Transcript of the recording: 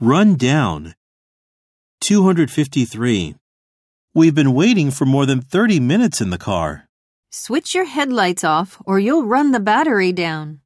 Run down. 253. We've been waiting for more than 30 minutes in the car. Switch your headlights off or you'll run the battery down.